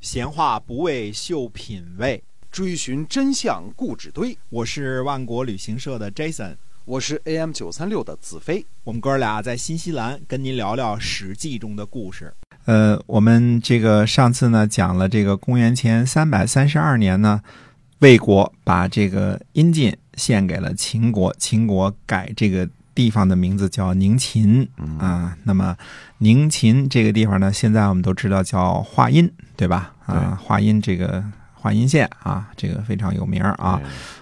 闲话不为秀品味，追寻真相故纸堆。我是万国旅行社的 Jason，我是 AM 九三六的子飞。我们哥俩在新西兰跟您聊聊《史记》中的故事。呃，我们这个上次呢讲了这个公元前三百三十二年呢，魏国把这个阴晋献给了秦国，秦国改这个地方的名字叫宁秦啊。那么宁秦这个地方呢，现在我们都知道叫华阴，对吧？啊，华阴这个华阴县啊，这个非常有名啊。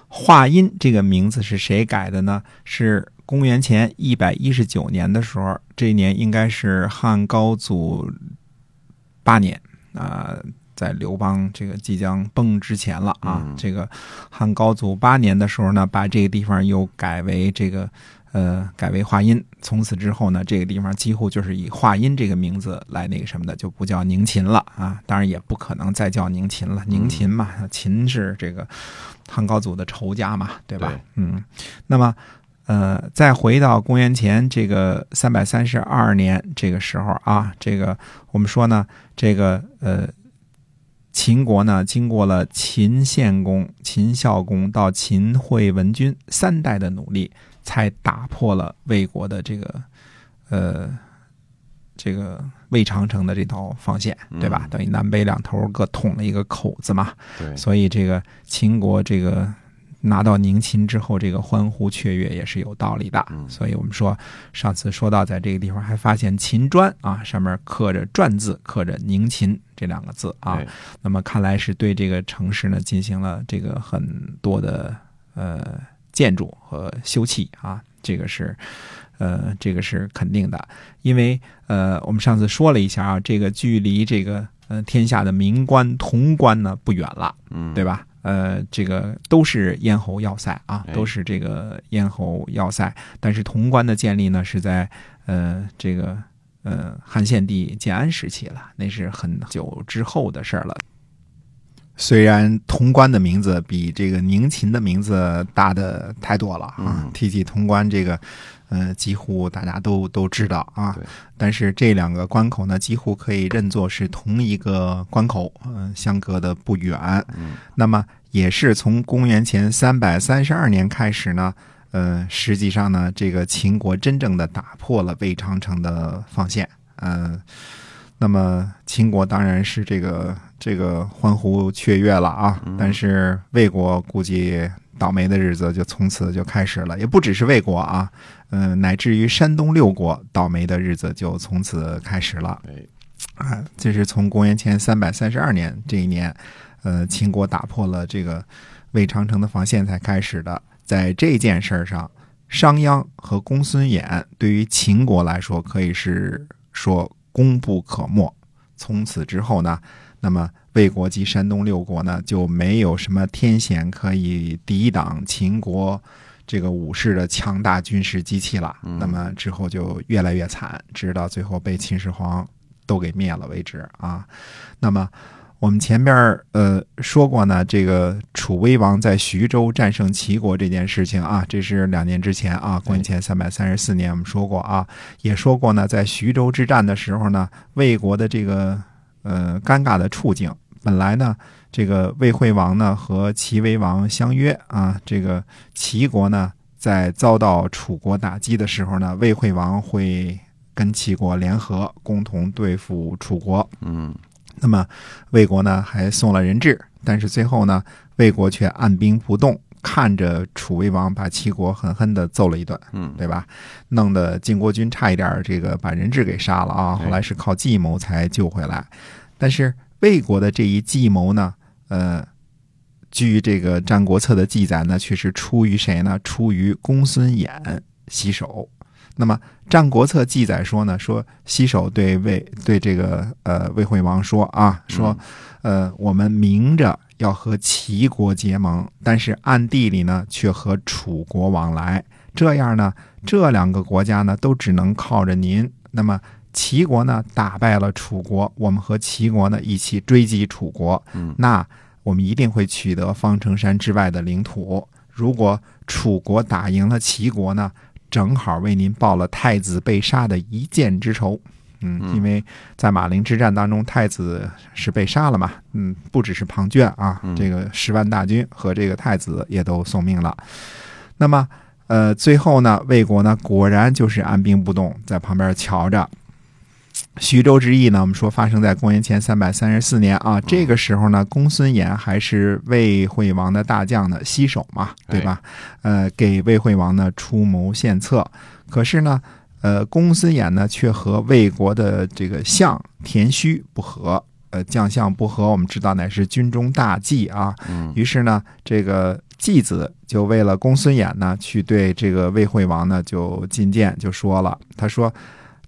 华阴这个名字是谁改的呢？是公元前一百一十九年的时候，这一年应该是汉高祖八年啊，在刘邦这个即将崩之前了啊。这个汉高祖八年的时候呢，把这个地方又改为这个呃，改为华阴。从此之后呢，这个地方几乎就是以华阴这个名字来那个什么的，就不叫宁秦了啊。当然也不可能再叫宁秦了，宁秦嘛，秦是这个汉高祖的仇家嘛，对吧？嗯，那么。呃，再回到公元前这个三百三十二年这个时候啊，这个我们说呢，这个呃，秦国呢，经过了秦献公、秦孝公到秦惠文君三代的努力，才打破了魏国的这个呃这个魏长城的这道防线，对吧？等于南北两头各捅了一个口子嘛。对，所以这个秦国这个。拿到宁秦之后，这个欢呼雀跃也是有道理的。所以我们说，上次说到，在这个地方还发现秦砖啊，上面刻着“篆”字，刻着“宁秦”这两个字啊。那么看来是对这个城市呢进行了这个很多的呃建筑和修葺啊。这个是呃这个是肯定的，因为呃我们上次说了一下啊，这个距离这个呃天下的名关潼关呢不远了，嗯，对吧？呃，这个都是咽喉要塞啊，都是这个咽喉要塞。但是潼关的建立呢，是在呃这个呃汉献帝建安时期了，那是很久之后的事儿了。虽然潼关的名字比这个宁秦的名字大的太多了啊，提起潼关这个。呃，几乎大家都都知道啊，但是这两个关口呢，几乎可以认作是同一个关口，嗯，相隔的不远。嗯，那么也是从公元前三百三十二年开始呢，呃，实际上呢，这个秦国真正的打破了魏长城的防线。嗯，那么秦国当然是这个这个欢呼雀跃了啊，但是魏国估计。倒霉的日子就从此就开始了，也不只是魏国啊，嗯，乃至于山东六国倒霉的日子就从此开始了。啊，这是从公元前三百三十二年这一年，呃，秦国打破了这个魏长城的防线才开始的。在这件事儿上，商鞅和公孙衍对于秦国来说可以是说功不可没。从此之后呢，那么。魏国及山东六国呢，就没有什么天险可以抵挡秦国这个武士的强大军事机器了。那么之后就越来越惨，直到最后被秦始皇都给灭了为止啊。那么我们前边呃说过呢，这个楚威王在徐州战胜齐国这件事情啊，这是两年之前啊，公元前三百三十四年，我们说过啊，也说过呢，在徐州之战的时候呢，魏国的这个呃尴尬的处境。本来呢，这个魏惠王呢和齐威王相约啊，这个齐国呢在遭到楚国打击的时候呢，魏惠王会跟齐国联合，共同对付楚国。嗯，那么魏国呢还送了人质，但是最后呢，魏国却按兵不动，看着楚威王把齐国狠狠地揍了一顿。嗯，对吧？弄得晋国军差一点这个把人质给杀了啊，后来是靠计谋才救回来，但是。魏国的这一计谋呢，呃，据这个《战国策》的记载呢，却是出于谁呢？出于公孙衍洗手。那么《战国策》记载说呢，说西首对魏对这个呃魏惠王说啊，说呃我们明着要和齐国结盟，但是暗地里呢却和楚国往来，这样呢这两个国家呢都只能靠着您。那么。齐国呢打败了楚国，我们和齐国呢一起追击楚国。嗯，那我们一定会取得方城山之外的领土。如果楚国打赢了齐国呢，正好为您报了太子被杀的一箭之仇。嗯，嗯因为在马陵之战当中，太子是被杀了嘛，嗯，不只是庞涓啊，嗯这个十万大军和这个太子也都送命了。那么，呃，最后呢，魏国呢果然就是按兵不动，在旁边瞧着。徐州之役呢，我们说发生在公元前三百三十四年啊，这个时候呢，公孙衍还是魏惠王的大将的西首嘛，对吧？呃，给魏惠王呢出谋献策。可是呢，呃，公孙衍呢却和魏国的这个相田须不和。呃，将相不和，我们知道乃是军中大忌啊。嗯于是呢，这个季子就为了公孙衍呢，去对这个魏惠王呢就进谏，就说了，他说：“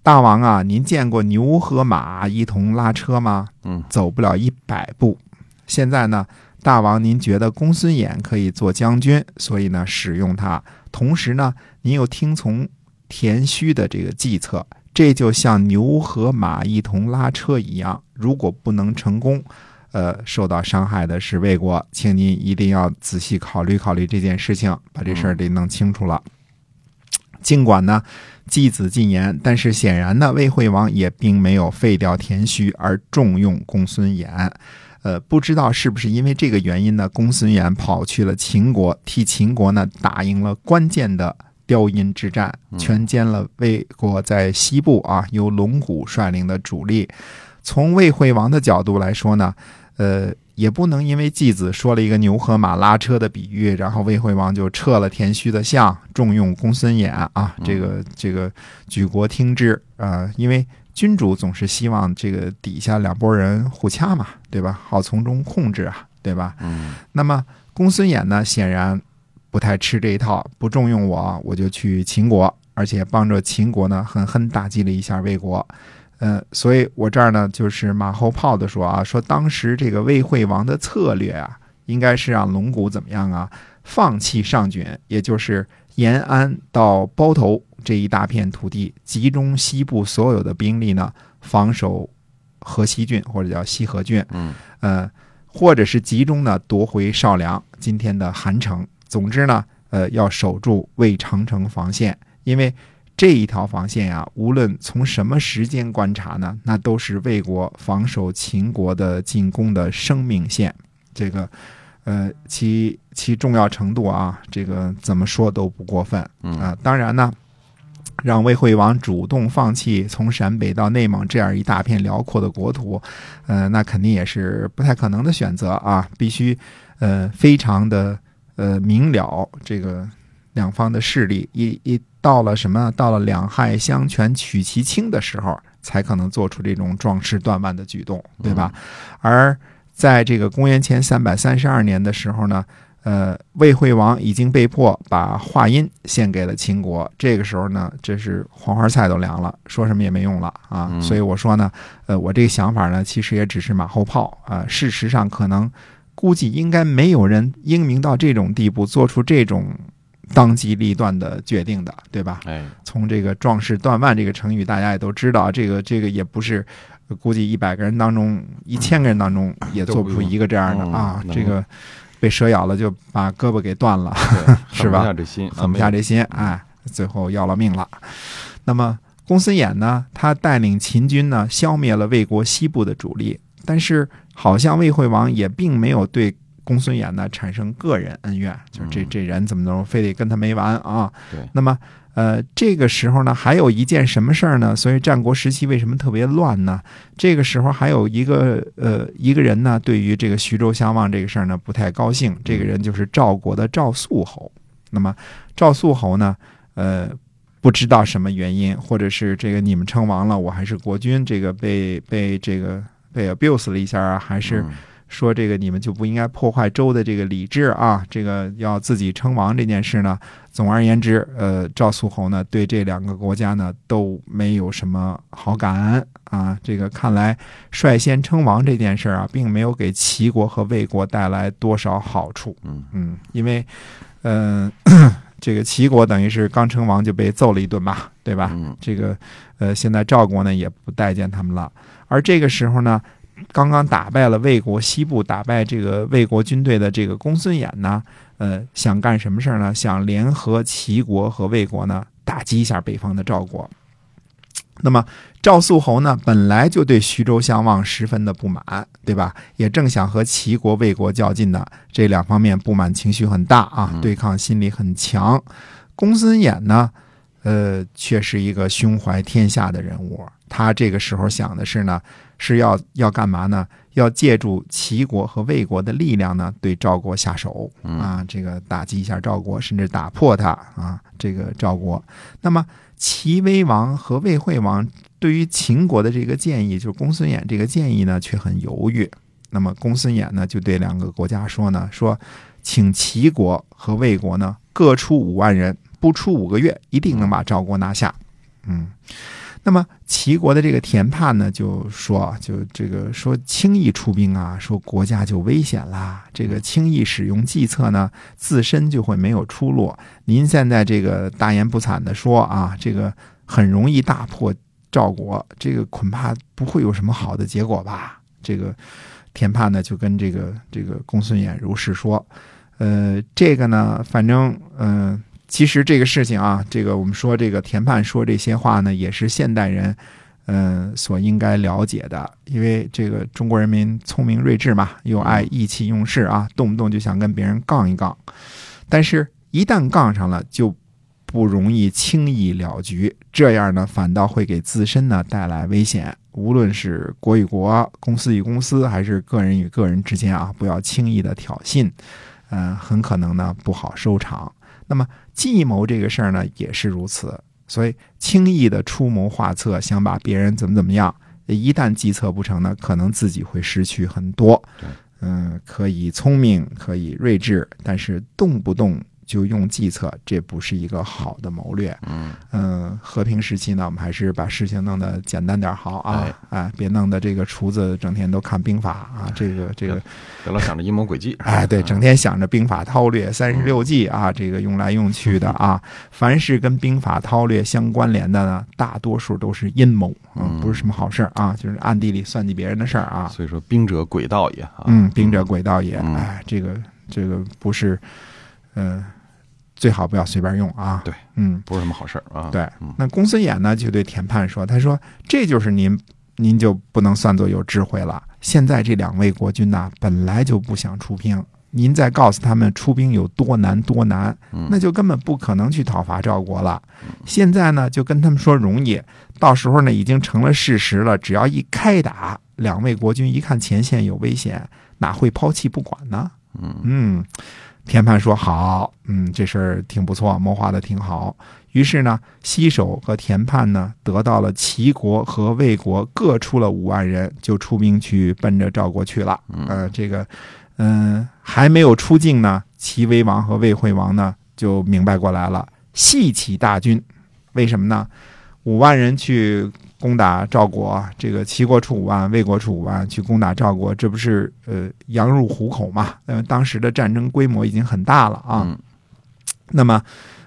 大王啊，您见过牛和马一同拉车吗？嗯走不了一百步。现在呢，大王您觉得公孙衍可以做将军，所以呢使用他。同时呢，您又听从田须的这个计策，这就像牛和马一同拉车一样。如果不能成功，呃，受到伤害的是魏国，请您一定要仔细考虑考虑这件事情，把这事儿得弄清楚了。尽管呢，继子进言，但是显然呢，魏惠王也并没有废掉田须，而重用公孙衍。呃，不知道是不是因为这个原因呢？公孙衍跑去了秦国，替秦国呢打赢了关键的雕阴之战，全歼了魏国在西部啊由龙骨率领的主力。从魏惠王的角度来说呢，呃，也不能因为季子说了一个牛和马拉车的比喻，然后魏惠王就撤了田须的相，重用公孙衍啊，这个这个举国听之啊、呃因为君主总是希望这个底下两拨人互掐嘛，对吧？好从中控制啊，对吧？嗯那么公孙衍呢，显然不太吃这一套，不重用我，我就去秦国，而且帮着秦国呢狠狠打击了一下魏国。呃，所以我这儿呢就是马后炮的说啊，说当时这个魏惠王的策略啊，应该是让龙骨怎么样啊，放弃上郡，也就是延安到包头这一大片土地，集中西部所有的兵力呢，防守河西郡或者叫西河郡。嗯呃，或者是集中呢夺回少梁今天的韩城。总之呢，呃，要守住魏长城防线，因为这一条防线呀，无论从什么时间观察呢，那都是魏国防守秦国的进攻的生命线。这个，呃，其其重要程度啊，这个怎么说都不过分。嗯啊，当然呢，让魏惠王主动放弃从陕北到内蒙这样一大片辽阔的国土，呃，那肯定也是不太可能的选择啊，必须呃非常的呃明了这个两方的势力，一一到了什么，到了两害相权取其轻的时候，才可能做出这种壮士断腕的举动，对吧？而在这个公元前三百三十二年的时候呢，呃，魏惠王已经被迫把华阴献给了秦国。这个时候呢，这是黄花菜都凉了，说什么也没用了啊。嗯所以我说呢，呃，我这个想法呢，其实也只是马后炮啊、事实上，可能估计应该没有人英明到这种地步，做出这种当机立断的决定的，对吧？哎从这个“壮士断腕”这个成语，大家也都知道，这个这个也不是，呃估计一百个人当中，一千个人当中也做不出一个这样的嗯啊。这个被蛇咬了就把胳膊给断了，是吧狠不下这心，狠不下这心，哎，最后要了命了。那么公孙衍呢，他带领秦军呢，消灭了魏国西部的主力，但是好像魏惠王也并没有对公孙衍呢产生个人恩怨，就是这嗯这人怎么着，非得跟他没完啊。对那么。呃，这个时候呢，还有一件什么事儿呢？所以战国时期为什么特别乱呢？这个时候还有一个呃一个人呢，对于这个徐州相望这个事儿呢不太高兴。这个人就是赵国的赵肃侯。那么赵肃侯呢，呃，不知道什么原因，或者是这个你们称王了，我还是国君，这个被被这个被 abuse 了一下啊，还是嗯说这个你们就不应该破坏周的这个礼制啊，这个要自己称王这件事呢，总而言之，呃，赵肃侯呢对这两个国家呢都没有什么好感啊。这个看来率先称王这件事啊，并没有给齐国和魏国带来多少好处。嗯嗯，因为，嗯、这个齐国等于是刚称王就被揍了一顿吧，对吧？嗯这个呃，现在赵国呢也不待见他们了。而这个时候呢，刚刚打败了魏国西部，打败这个魏国军队的这个公孙衍呢，呃，想干什么事儿呢？想联合齐国和魏国呢，打击一下北方的赵国。那么赵肃侯呢，本来就对徐州相望十分的不满，对吧？也正想和齐国、魏国较劲呢，这两方面不满情绪很大啊，对抗心理很强。公孙衍呢，呃，却是一个胸怀天下的人物。他这个时候想的是呢，是要要干嘛呢？要借助齐国和魏国的力量呢，对赵国下手啊，这个打击一下赵国，甚至打破他啊，这个赵国。那么齐威王和魏惠王。对于秦国的这个建议，就是公孙衍这个建议呢，却很犹豫。那么公孙衍呢，就对两个国家说呢，说请齐国和魏国呢各出五万人，不出五个月，一定能把赵国拿下。嗯，那么齐国的这个田盼呢，就说，就这个说轻易出兵啊，说国家就危险啦。这个轻易使用计策呢，自身就会没有出路。您现在这个大言不惭的说啊，这个很容易大破。赵国这个恐怕不会有什么好的结果吧？这个田盼呢就跟这个这个公孙衍如是说，呃，这个呢，反正嗯，其实这个事情啊，这个我们说这个田盼说这些话呢，也是现代人嗯所应该了解的，因为这个中国人民聪明睿智嘛，又爱意气用事啊，动不动就想跟别人杠一杠，但是一旦杠上了就。不容易轻易了局，这样呢，反倒会给自身呢带来危险。无论是国与国、公司与公司，还是个人与个人之间啊，不要轻易的挑衅，嗯，很可能呢不好收场。那么计谋这个事儿呢，也是如此。所以轻易的出谋划策，想把别人怎么怎么样，一旦计策不成呢，可能自己会失去很多。嗯，可以聪明，可以睿智，但是动不动。就用计策，这不是一个好的谋略。嗯嗯，和平时期呢，我们还是把事情弄得简单点好啊！哎，别弄得这个厨子整天都看兵法啊！这个这个，别老想着阴谋诡计。哎，对，整天想着兵法韬略三十六计啊，这个用来用去的啊，凡是跟兵法韬略相关联的呢，大多数都是阴谋，嗯，不是什么好事啊，就是暗地里算计别人的事儿啊。所以说，兵者诡道也啊。嗯，兵者诡道也。哎，这个这个不是，嗯。最好不要随便用啊！对，嗯，不是什么好事儿啊。对，那公孙衍呢就对田盼说：“他说这就是您，您就不能算作有智慧了。现在这两位国君呐，本来就不想出兵，您再告诉他们出兵有多难多难，那就根本不可能去讨伐赵国了。现在呢，就跟他们说容易，到时候呢已经成了事实了。只要一开打，两位国君一看前线有危险，哪会抛弃不管呢？嗯嗯。”田盼说：“好，嗯，这事儿挺不错，谋划的挺好。于是呢，西首和田盼呢，得到了齐国和魏国各出了五万人，就出兵去奔着赵国去了。呃，这个，嗯，还没有出境呢，齐威王和魏惠王呢，就明白过来了，细起大军。为什么呢？五万人去。”攻打赵国，这个齐国出五万，魏国出五万去攻打赵国，这不是呃羊入虎口嘛？呃，当时的战争规模已经很大了啊。那么，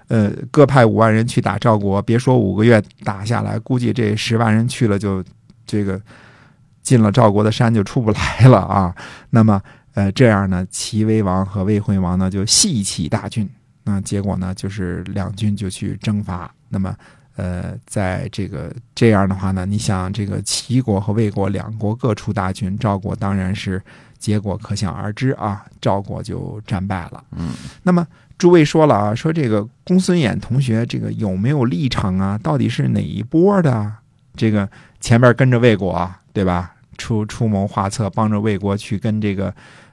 呃，各派五万人去打赵国，别说五个月打下来，估计这十万人去了就这个进了赵国的山就出不来了啊。那么，呃，这样呢，齐威王和魏惠王呢就细起大军，那结果呢就是两军就去征伐。那么。呃，在这个这样的话呢，你想这个齐国和魏国两国各出大军，赵国当然是结果可想而知啊，赵国就战败了。嗯，那么诸位说了啊，说这个公孙衍同学这个有没有立场啊？到底是哪一波的？这个前面跟着魏国对吧？出出谋划策，帮着魏国去跟这个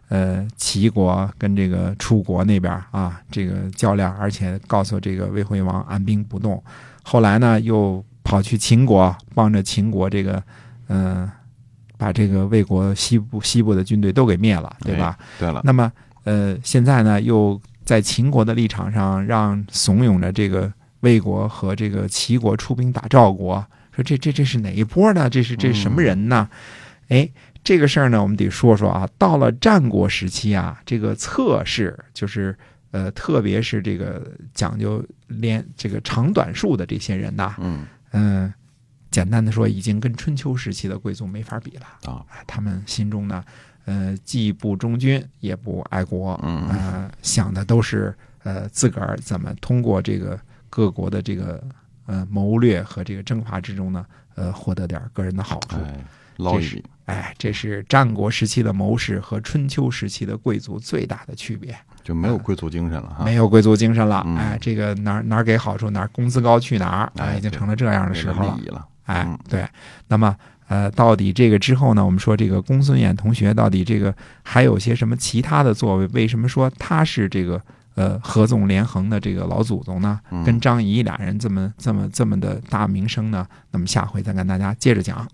呃齐国跟这个楚国那边啊这个较量，而且告诉这个魏惠王按兵不动。后来呢，又跑去秦国，帮着秦国这个，嗯，把这个魏国西部西部的军队都给灭了，对吧？对了。那么，呃，现在呢，又在秦国的立场上，让怂恿着这个魏国和这个齐国出兵打赵国，说这这这是哪一波呢？这是这什么人呢？哎，这个事儿呢，我们得说说啊。到了战国时期啊，这个测试就是。呃，特别是这个讲究连这个长短术的这些人呐，嗯嗯，简单的说，已经跟春秋时期的贵族没法比了啊。他们心中呢，呃，既不忠君，也不爱国，嗯，想的都是呃自个儿怎么通过这个各国的这个呃谋略和这个征伐之中呢，呃获得点个人的好处。哎，捞一笔，哎，这是战国时期的谋士和春秋时期的贵族最大的区别，就没有贵族精神了哈。没有贵族精神了。嗯哎，这个哪儿哪儿给好处，哪儿工资高去哪儿，哎哎，已经成了这样的时候了哎嗯，对，那么呃，到底这个之后呢？我们说这个公孙衍同学到底这个还有些什么其他的作为？为什么说他是这个呃合纵连横的这个老祖宗呢？嗯跟张仪俩人这么这么这么的大名声呢？那么下回再跟大家接着讲。